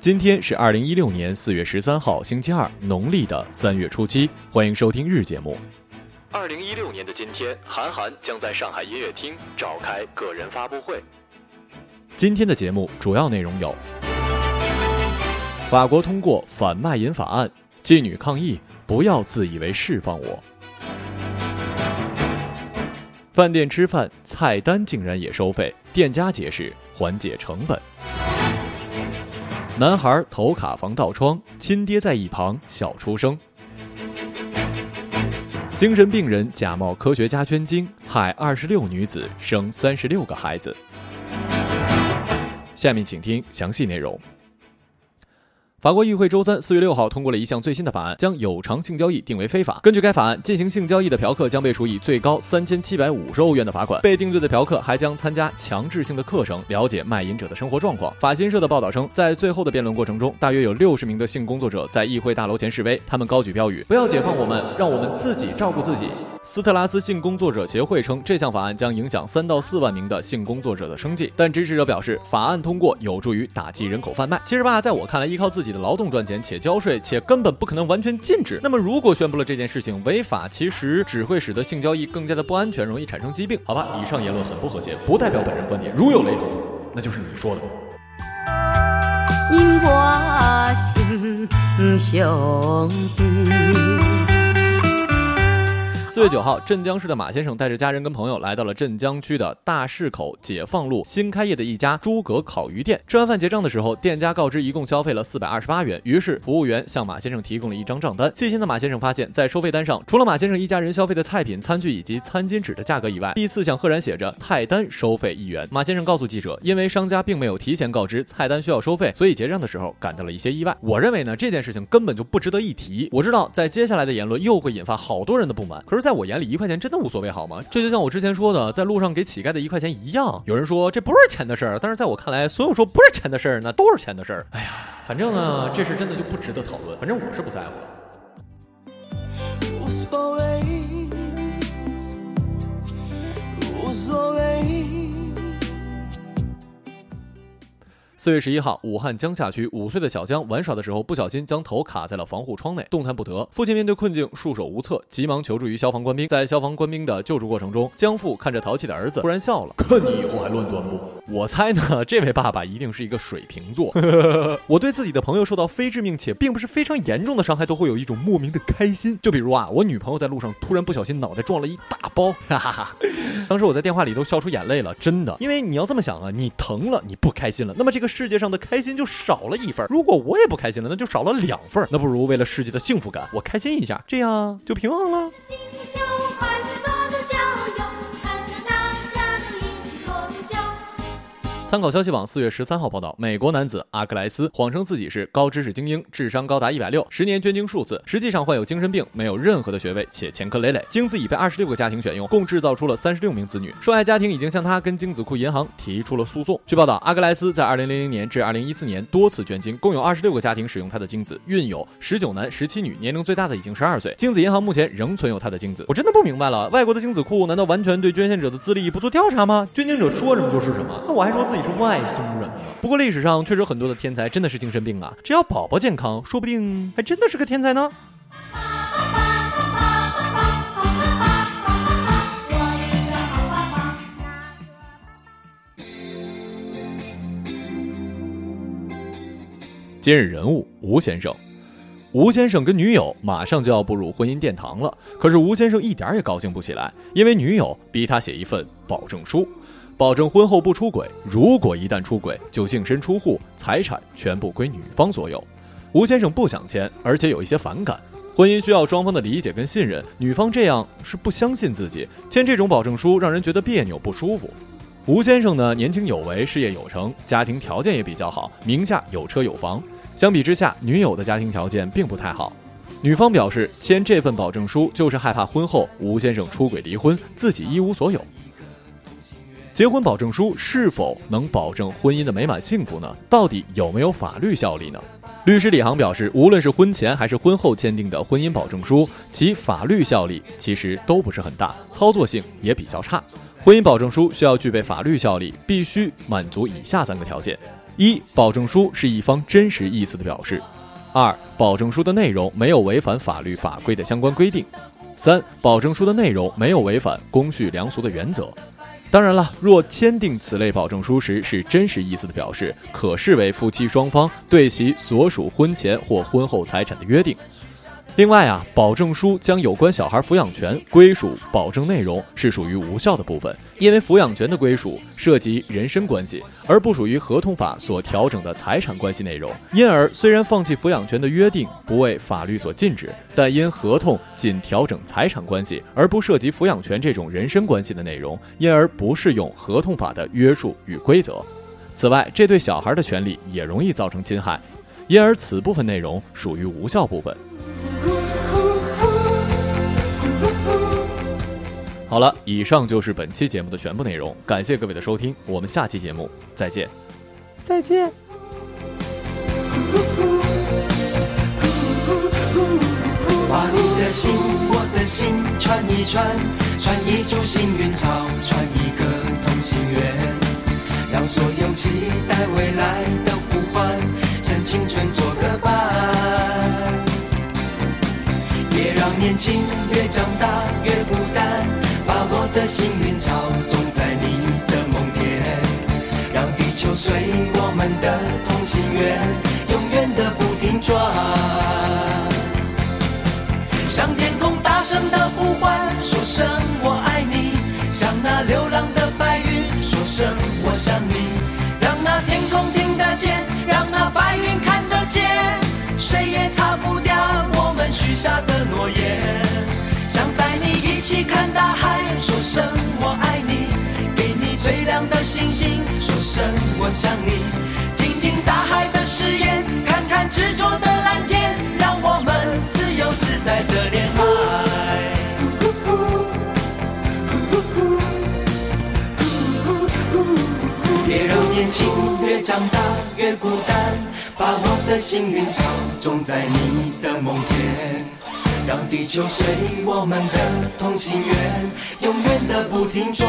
今天是二零一六年四月十三号，星期二，农历的三月初七。欢迎收听日节目。二零一六年的今天，韩寒将在上海音乐厅召开个人发布会。今天的节目主要内容有：法国通过反卖淫法案，妓女抗议，不要自以为释放我。饭店吃饭菜单竟然也收费，店家解释缓解成本。男孩头卡防盗窗，亲爹在一旁笑出声。精神病人假冒科学家捐精，害二十六女子生三十六个孩子。下面请听详细内容。法国议会周三四月六号通过了一项最新的法案，将有偿性交易定为非法。根据该法案，进行性交易的嫖客将被处以最高三千七百五十欧元的罚款。被定罪的嫖客还将参加强制性的课程，了解卖淫者的生活状况。法新社的报道称，在最后的辩论过程中，大约有六十名的性工作者在议会大楼前示威，他们高举标语：“不要解放我们，让我们自己照顾自己。”斯特拉斯性工作者协会称，这项法案将影响三到四万名的性工作者的生计。但支持者表示，法案通过有助于打击人口贩卖。其实吧，在我看来，依靠自己的劳动赚钱且交税，且根本不可能完全禁止。那么，如果宣布了这件事情违法，其实只会使得性交易更加的不安全，容易产生疾病。好吧，以上言论很不和谐，不代表本人观点。如有雷同，那就是你说的。因我心兄弟。四月九号，镇江市的马先生带着家人跟朋友来到了镇江区的大市口解放路新开业的一家诸葛烤鱼店。吃完饭结账的时候，店家告知一共消费了四百二十八元。于是服务员向马先生提供了一张账单。细心的马先生发现，在收费单上，除了马先生一家人消费的菜品、餐具以及餐巾纸的价格以外，第四项赫然写着菜单收费一元。马先生告诉记者，因为商家并没有提前告知菜单需要收费，所以结账的时候感到了一些意外。我认为呢，这件事情根本就不值得一提。我知道，在接下来的言论又会引发好多人的不满。可是，在在我眼里，一块钱真的无所谓，好吗？这就像我之前说的，在路上给乞丐的一块钱一样。有人说这不是钱的事儿，但是在我看来，所有说不是钱的事儿，那都是钱的事儿。哎呀，反正呢，这事真的就不值得讨论。反正我是不在乎四月十一号，武汉江夏区五岁的小江玩耍的时候，不小心将头卡在了防护窗内，动弹不得。父亲面对困境，束手无策，急忙求助于消防官兵。在消防官兵的救助过程中，江父看着淘气的儿子，突然笑了：“看你以后还乱钻不？”我猜呢，这位爸爸一定是一个水瓶座。我对自己的朋友受到非致命且并不是非常严重的伤害，都会有一种莫名的开心。就比如啊，我女朋友在路上突然不小心脑袋撞了一大包，哈哈哈。当时我在电话里都笑出眼泪了，真的。因为你要这么想啊，你疼了，你不开心了，那么这个。世界上的开心就少了一份，如果我也不开心了，那就少了两份。那不如为了世界的幸福感，我开心一下，这样就平衡了。参考消息网四月十三号报道，美国男子阿克莱斯谎称自己是高知识精英，智商高达一百六，十年捐精数字，实际上患有精神病，没有任何的学位，且前科累累。精子已被二十六个家庭选用，共制造出了三十六名子女。受害家庭已经向他跟精子库银行提出了诉讼。据报道，阿克莱斯在二零零零年至二零一四年多次捐精，共有二十六个家庭使用他的精子，孕有十九男十七女，年龄最大的已经十二岁。精子银行目前仍存有他的精子。我真的不明白了，外国的精子库难道完全对捐献者的资历不做调查吗？捐精者说什么就是什么，那我还说自己。你是外星人吗？不过历史上确实很多的天才真的是精神病啊！只要宝宝健康，说不定还真的是个天才呢。今日人物吴先生，吴先生跟女友马上就要步入婚姻殿堂了，可是吴先生一点也高兴不起来，因为女友逼他写一份保证书。保证婚后不出轨，如果一旦出轨，就净身出户，财产全部归女方所有。吴先生不想签，而且有一些反感。婚姻需要双方的理解跟信任，女方这样是不相信自己，签这种保证书让人觉得别扭不舒服。吴先生呢，年轻有为，事业有成，家庭条件也比较好，名下有车有房。相比之下，女友的家庭条件并不太好。女方表示，签这份保证书就是害怕婚后吴先生出轨离婚，自己一无所有。结婚保证书是否能保证婚姻的美满幸福呢？到底有没有法律效力呢？律师李航表示，无论是婚前还是婚后签订的婚姻保证书，其法律效力其实都不是很大，操作性也比较差。婚姻保证书需要具备法律效力，必须满足以下三个条件：一、保证书是一方真实意思的表示。二、保证书的内容没有违反法律法规的相关规定；三、保证书的内容没有违反公序良俗的原则。当然了，若签订此类保证书时是真实意思的表示，可视为夫妻双方对其所属婚前或婚后财产的约定。另外啊，保证书将有关小孩抚养权归属保证内容是属于无效的部分，因为抚养权的归属涉及人身关系，而不属于合同法所调整的财产关系内容。因而，虽然放弃抚养权的约定不为法律所禁止，但因合同仅调整财产关系，而不涉及抚养权这种人身关系的内容，因而不适用合同法的约束与规则。此外，这对小孩的权利也容易造成侵害，因而此部分内容属于无效部分。好了，以上就是本期节目的全部内容，感谢各位的收听，我们下期节目再见。再见。把你的心，我的心串一串，串一株幸运草，串一个同心圆，让所有期待未来就随我们的同心圆，永远的不停转。向天空大声的呼唤，说声我爱你；向那流浪的白云说声我想你。让那天空听得见，让那白云看得见，谁也擦不掉我们许下的诺言。想带你一起看大海，说声我爱你；的星星，说声我想你。听听大海的誓言，看看执着的蓝天，让我们自由自在的恋爱。别让年轻越长大越孤单，把我的幸运草种在你的梦田。让地球随我们的同心圆，永远的不停转。